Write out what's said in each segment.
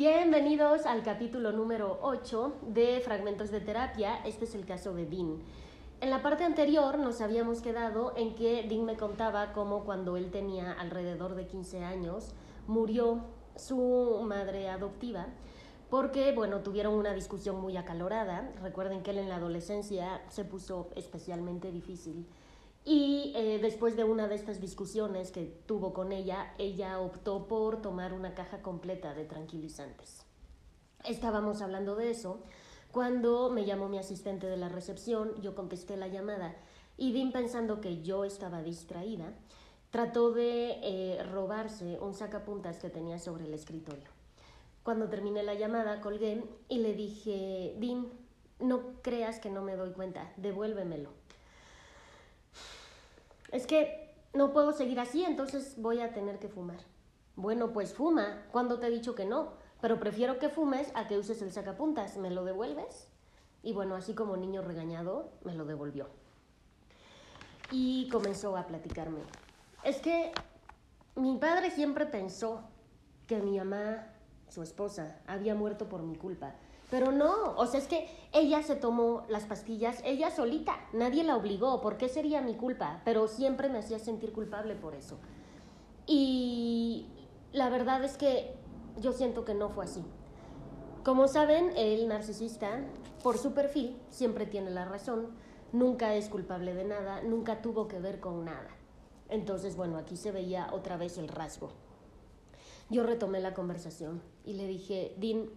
Bienvenidos al capítulo número 8 de Fragmentos de Terapia. Este es el caso de Dean. En la parte anterior nos habíamos quedado en que Dean me contaba cómo cuando él tenía alrededor de 15 años murió su madre adoptiva porque, bueno, tuvieron una discusión muy acalorada. Recuerden que él en la adolescencia se puso especialmente difícil. Y eh, después de una de estas discusiones que tuvo con ella, ella optó por tomar una caja completa de tranquilizantes. Estábamos hablando de eso cuando me llamó mi asistente de la recepción, yo contesté la llamada y Dean pensando que yo estaba distraída, trató de eh, robarse un sacapuntas que tenía sobre el escritorio. Cuando terminé la llamada, colgué y le dije, Dean, no creas que no me doy cuenta, devuélvemelo. Es que no puedo seguir así, entonces voy a tener que fumar. Bueno, pues fuma. ¿Cuándo te he dicho que no? Pero prefiero que fumes a que uses el sacapuntas. ¿Me lo devuelves? Y bueno, así como niño regañado, me lo devolvió. Y comenzó a platicarme. Es que mi padre siempre pensó que mi mamá, su esposa, había muerto por mi culpa. Pero no, o sea, es que ella se tomó las pastillas, ella solita, nadie la obligó, ¿por qué sería mi culpa? Pero siempre me hacía sentir culpable por eso. Y la verdad es que yo siento que no fue así. Como saben, el narcisista, por su perfil, siempre tiene la razón, nunca es culpable de nada, nunca tuvo que ver con nada. Entonces, bueno, aquí se veía otra vez el rasgo. Yo retomé la conversación y le dije, Dean,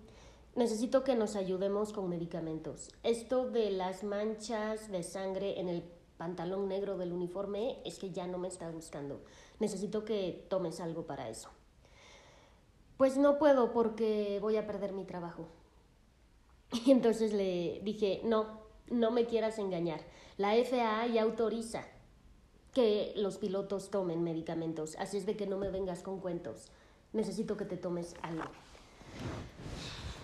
necesito que nos ayudemos con medicamentos. Esto de las manchas de sangre en el pantalón negro del uniforme es que ya no me está gustando. Necesito que tomes algo para eso. Pues no puedo porque voy a perder mi trabajo. Y entonces le dije, no, no me quieras engañar. La FAA ya autoriza que los pilotos tomen medicamentos, así es de que no me vengas con cuentos. Necesito que te tomes algo.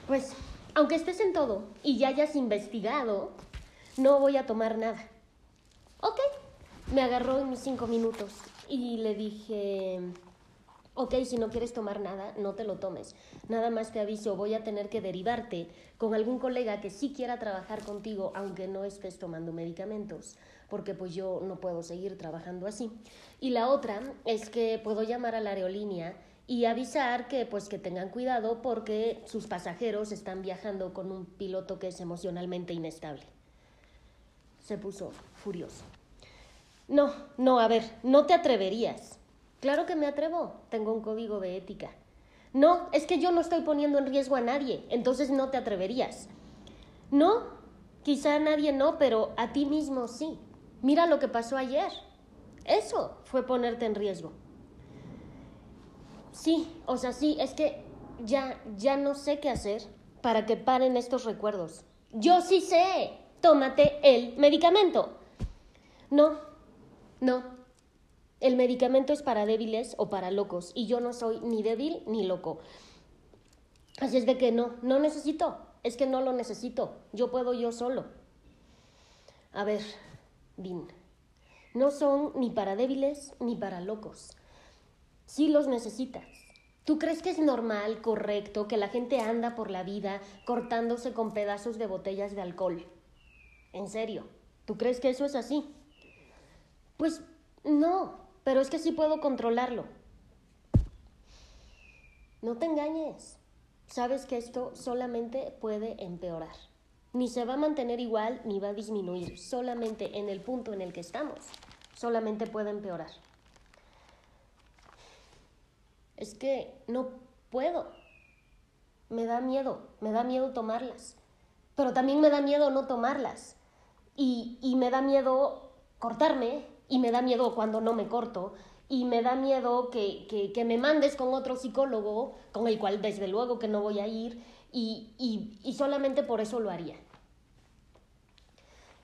Pues, aunque estés en todo y ya hayas investigado, no voy a tomar nada. Ok, me agarró en mis cinco minutos y le dije, ok, si no quieres tomar nada, no te lo tomes. Nada más te aviso, voy a tener que derivarte con algún colega que sí quiera trabajar contigo, aunque no estés tomando medicamentos, porque pues yo no puedo seguir trabajando así. Y la otra es que puedo llamar a la aerolínea y avisar que pues que tengan cuidado porque sus pasajeros están viajando con un piloto que es emocionalmente inestable. Se puso furioso. No, no, a ver, no te atreverías. Claro que me atrevo, tengo un código de ética. No, es que yo no estoy poniendo en riesgo a nadie, entonces no te atreverías. No, quizá a nadie no, pero a ti mismo sí. Mira lo que pasó ayer. Eso fue ponerte en riesgo. Sí, o sea, sí, es que ya, ya no sé qué hacer para que paren estos recuerdos. Yo sí sé, tómate el medicamento. No, no. El medicamento es para débiles o para locos y yo no soy ni débil ni loco. Así es de que no, no necesito. Es que no lo necesito. Yo puedo yo solo. A ver, Dean, no son ni para débiles ni para locos. Sí los necesitas. ¿Tú crees que es normal, correcto, que la gente anda por la vida cortándose con pedazos de botellas de alcohol? En serio, ¿tú crees que eso es así? Pues no, pero es que sí puedo controlarlo. No te engañes. Sabes que esto solamente puede empeorar. Ni se va a mantener igual ni va a disminuir. Solamente en el punto en el que estamos. Solamente puede empeorar es que no puedo. Me da miedo, me da miedo tomarlas. Pero también me da miedo no tomarlas. Y, y me da miedo cortarme, y me da miedo cuando no me corto, y me da miedo que, que, me mandes con otro psicólogo, con el cual desde luego que no voy a ir, y, y, y solamente por eso lo haría.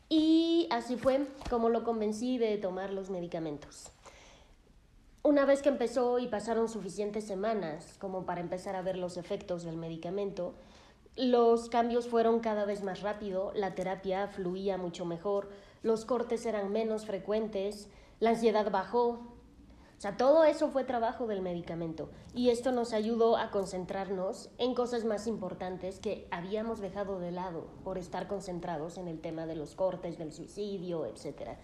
Y así fue como lo convencí de tomar los medicamentos. Una vez que empezó y pasaron suficientes semanas como para empezar a ver los efectos del medicamento, los cambios fueron cada vez más rápido, la terapia fluía mucho mejor, los cortes eran menos frecuentes, la ansiedad bajó, O sea, todo eso fue trabajo del medicamento y esto nos ayudó a concentrarnos en cosas más importantes que habíamos dejado de lado por estar concentrados en el tema de los cortes, del suicidio, etcétera,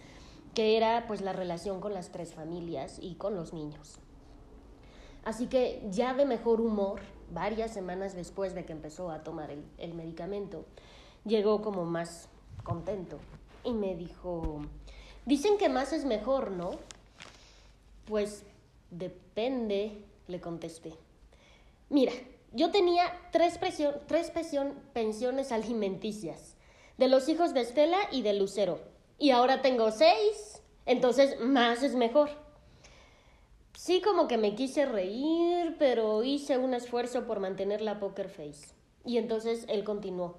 que era pues la relación con las tres familias y con los niños. Así que ya de mejor humor, varias semanas después de que empezó a tomar el, el medicamento, llegó como más contento y me dijo, dicen que más es mejor, ¿no? Pues depende, le contesté. Mira, yo tenía tres, tres pensiones alimenticias, de los hijos de Estela y de Lucero, y ahora tengo seis, entonces más es mejor. Sí, como que me quise reír, pero hice un esfuerzo por mantener la poker face. Y entonces él continuó.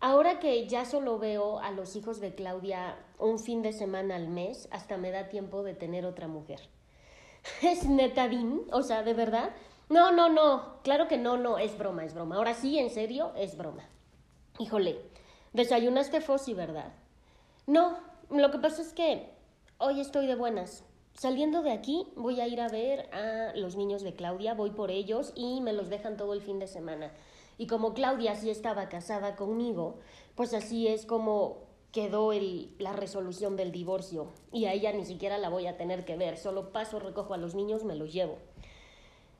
Ahora que ya solo veo a los hijos de Claudia un fin de semana al mes, hasta me da tiempo de tener otra mujer. ¿Es netadín? O sea, ¿de verdad? No, no, no. Claro que no, no, es broma, es broma. Ahora sí, en serio, es broma. Híjole, desayunaste Fossi, ¿verdad? No, lo que pasa es que hoy estoy de buenas. Saliendo de aquí voy a ir a ver a los niños de Claudia, voy por ellos y me los dejan todo el fin de semana. Y como Claudia sí estaba casada conmigo, pues así es como quedó la resolución del divorcio. Y a ella ni siquiera la voy a tener que ver, solo paso, recojo a los niños, me los llevo.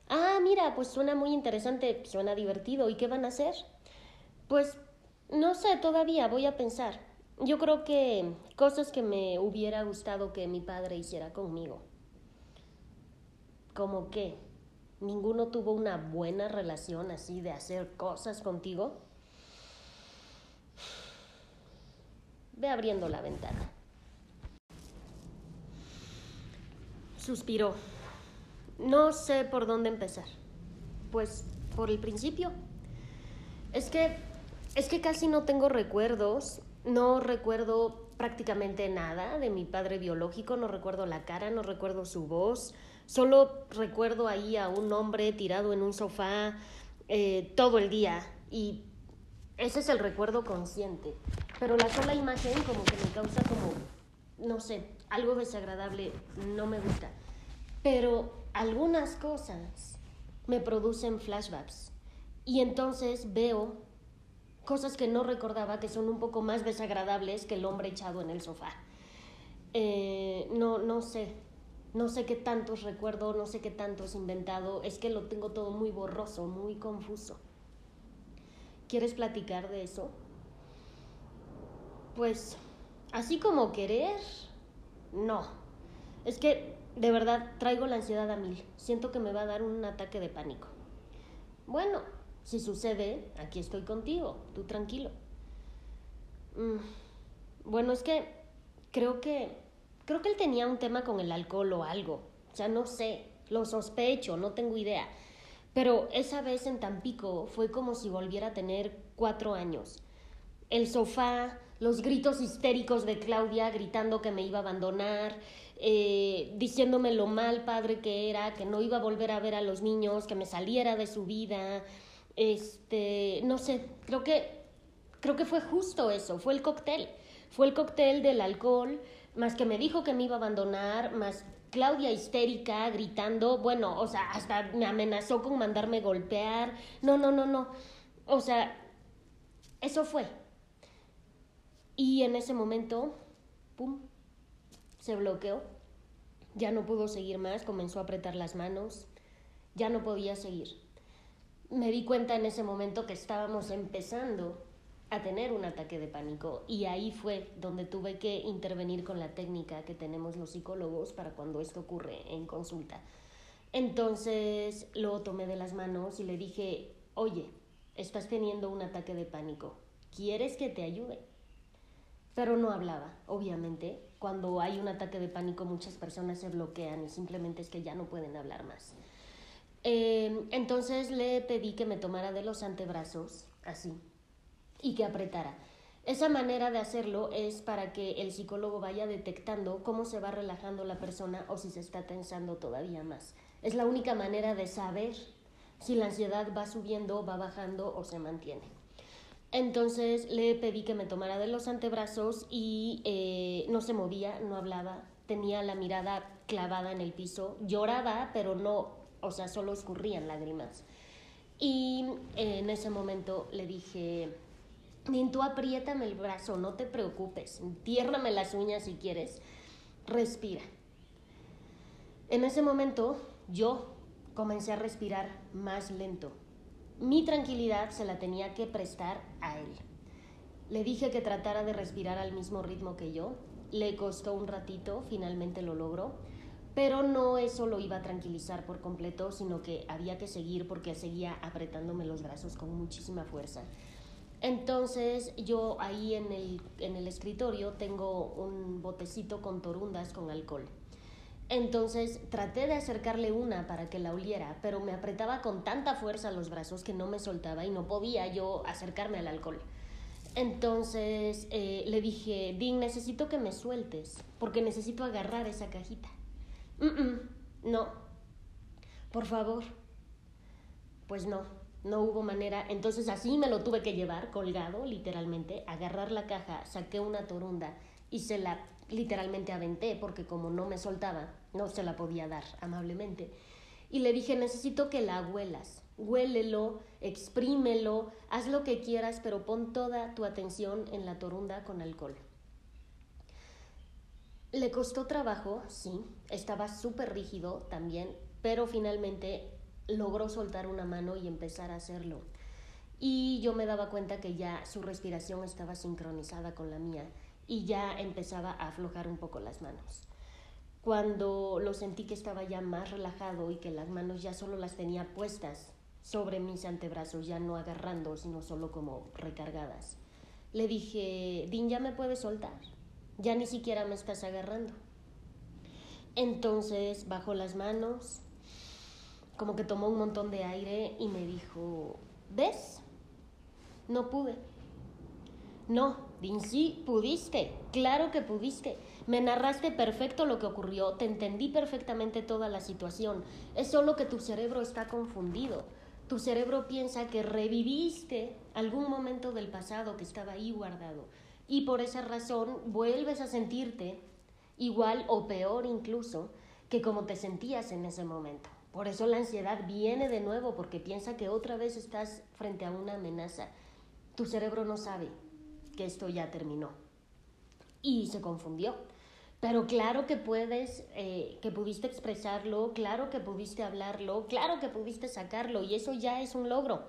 Ah, mira, pues suena muy interesante, suena divertido. ¿Y qué van a hacer? Pues no sé, todavía voy a pensar. Yo creo que cosas que me hubiera gustado que mi padre hiciera conmigo. ¿Cómo qué? ninguno tuvo una buena relación así de hacer cosas contigo, ve abriendo la ventana. Suspiró. No sé por dónde empezar. Pues por el principio. Es que es que casi no tengo recuerdos, no recuerdo prácticamente nada de mi padre biológico, no recuerdo la cara, no recuerdo su voz, Solo recuerdo ahí a un hombre tirado en un sofá eh, todo el día y ese es el recuerdo consciente. Pero la sola imagen como que me causa como, no sé, algo desagradable, no me gusta. Pero algunas cosas me producen flashbacks y entonces veo cosas que no recordaba que son un poco más desagradables que el hombre echado en el sofá. Eh, no, no sé, no sé qué tantos recuerdo, no sé qué tantos inventado, es que lo tengo todo muy borroso, muy confuso. ¿Quieres platicar de eso? Pues, así como querer, no. Es que, de verdad, traigo la ansiedad a mil. Siento que me va a dar un ataque de pánico. Bueno, si sucede, aquí estoy contigo, tú tranquilo. Mm, bueno, es que creo que Creo que él tenía un tema con el alcohol o algo. O sea, no sé, lo sospecho, no tengo idea. Pero esa vez en Tampico fue como si volviera a tener cuatro años. El sofá, los gritos histéricos de Claudia gritando que me iba a abandonar, eh, diciéndome lo mal padre que era, que no iba a volver a ver a los niños, que me saliera de su vida. Este, no sé, creo que, creo que fue justo eso, fue el cóctel. Fue el cóctel del alcohol, más que me dijo que me iba a abandonar, más Claudia histérica, gritando, bueno, o sea, hasta me amenazó con mandarme golpear. No, no, no, no. O sea, eso fue. Y en ese momento, ¡pum!, se bloqueó. Ya no pudo seguir más, comenzó a apretar las manos, ya no podía seguir. Me di cuenta en ese momento que estábamos empezando a tener un ataque de pánico y ahí fue donde tuve que intervenir con la técnica que tenemos los psicólogos para cuando esto ocurre en consulta. Entonces lo tomé de las manos y le dije, oye, estás teniendo un ataque de pánico, ¿quieres que te ayude? Pero no hablaba, obviamente. Cuando hay un ataque de pánico muchas personas se bloquean y simplemente es que ya no pueden hablar más. Eh, entonces le pedí que me tomara de los antebrazos, así, y que apretara. Esa manera de hacerlo es para que el psicólogo vaya detectando cómo se va relajando la persona o si se está tensando todavía más. Es la única manera de saber si la ansiedad va subiendo, va bajando o se mantiene. Entonces le pedí que me tomara de los antebrazos y eh, no se movía, no hablaba, tenía la mirada clavada en el piso, lloraba, pero no, o sea, solo escurrían lágrimas. Y en ese momento le dije, Din, tú apriétame el brazo, no te preocupes, entiérrame las uñas si quieres, respira. En ese momento yo comencé a respirar más lento. Mi tranquilidad se la tenía que prestar a él. Le dije que tratara de respirar al mismo ritmo que yo. Le costó un ratito, finalmente lo logró. Pero no eso lo iba a tranquilizar por completo, sino que había que seguir porque seguía apretándome los brazos con muchísima fuerza. Entonces yo ahí en el, en el escritorio tengo un botecito con torundas con alcohol. Entonces traté de acercarle una para que la oliera, pero me apretaba con tanta fuerza los brazos que no me soltaba y no podía yo acercarme al alcohol. Entonces eh, le dije, Dean, necesito que me sueltes, porque necesito agarrar esa cajita. No, por favor. Pues no, no hubo manera. Entonces así me lo tuve que llevar, colgado, literalmente, agarrar la caja, saqué una torunda y se la literalmente aventé, porque como no me soltaba, no se la podía dar amablemente. Y le dije, necesito que la huelas huélelo, exprímelo, haz lo que quieras, pero pon toda tu atención en la torunda con alcohol. Le costó trabajo, sí, estaba súper rígido también, pero finalmente logró soltar una mano y empezar a hacerlo. Y yo me daba cuenta que ya su respiración estaba sincronizada con la mía y ya empezaba a aflojar un poco las manos. Cuando lo sentí que estaba ya más relajado y que las manos ya solo las tenía puestas sobre mis antebrazos, ya no agarrando, sino solo como recargadas. Le dije, Din, ya me puedes soltar, ya ni siquiera me estás agarrando. Entonces bajó las manos, como que tomó un montón de aire y me dijo, ¿ves? No pude. No, sí, pudiste, claro que pudiste. Me narraste perfecto lo que ocurrió, te entendí perfectamente toda la situación. Es solo que tu cerebro está confundido tu cerebro piensa que reviviste algún momento del pasado que estaba ahí guardado y por esa razón vuelves a sentirte igual o peor incluso que como te sentías en ese momento. Por eso la ansiedad viene de nuevo porque piensa que otra vez estás frente a una amenaza. Tu cerebro no sabe que esto ya terminó y se confundió. Pero claro que puedes, eh, que pudiste expresarlo, claro que pudiste hablarlo, claro que pudiste sacarlo y eso ya es un logro.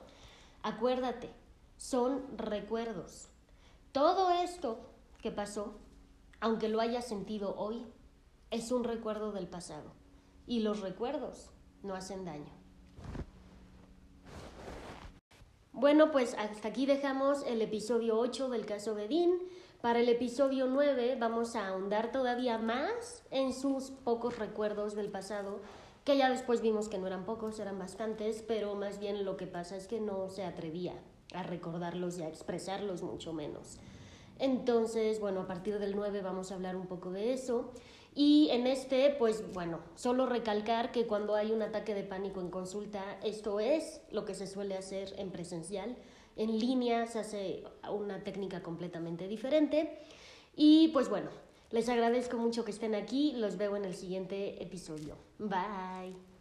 Acuérdate, son recuerdos. Todo esto que pasó, aunque lo hayas sentido hoy, es un recuerdo del pasado y los recuerdos no hacen daño. Bueno, pues hasta aquí dejamos el episodio 8 del caso Bedín. Para el episodio 9 vamos a ahondar todavía más en sus pocos recuerdos del pasado, que ya después vimos que no eran pocos, eran bastantes, pero más bien lo que pasa es que no se atrevía a recordarlos y a expresarlos mucho menos. Entonces, bueno, a partir del 9 vamos a hablar un poco de eso. Y en este, pues bueno, solo recalcar que cuando hay un ataque de pánico en consulta, esto es lo que se suele hacer en presencial en línea se hace una técnica completamente diferente. Y pues bueno, les agradezco mucho que estén aquí. Los veo en el siguiente episodio. Bye.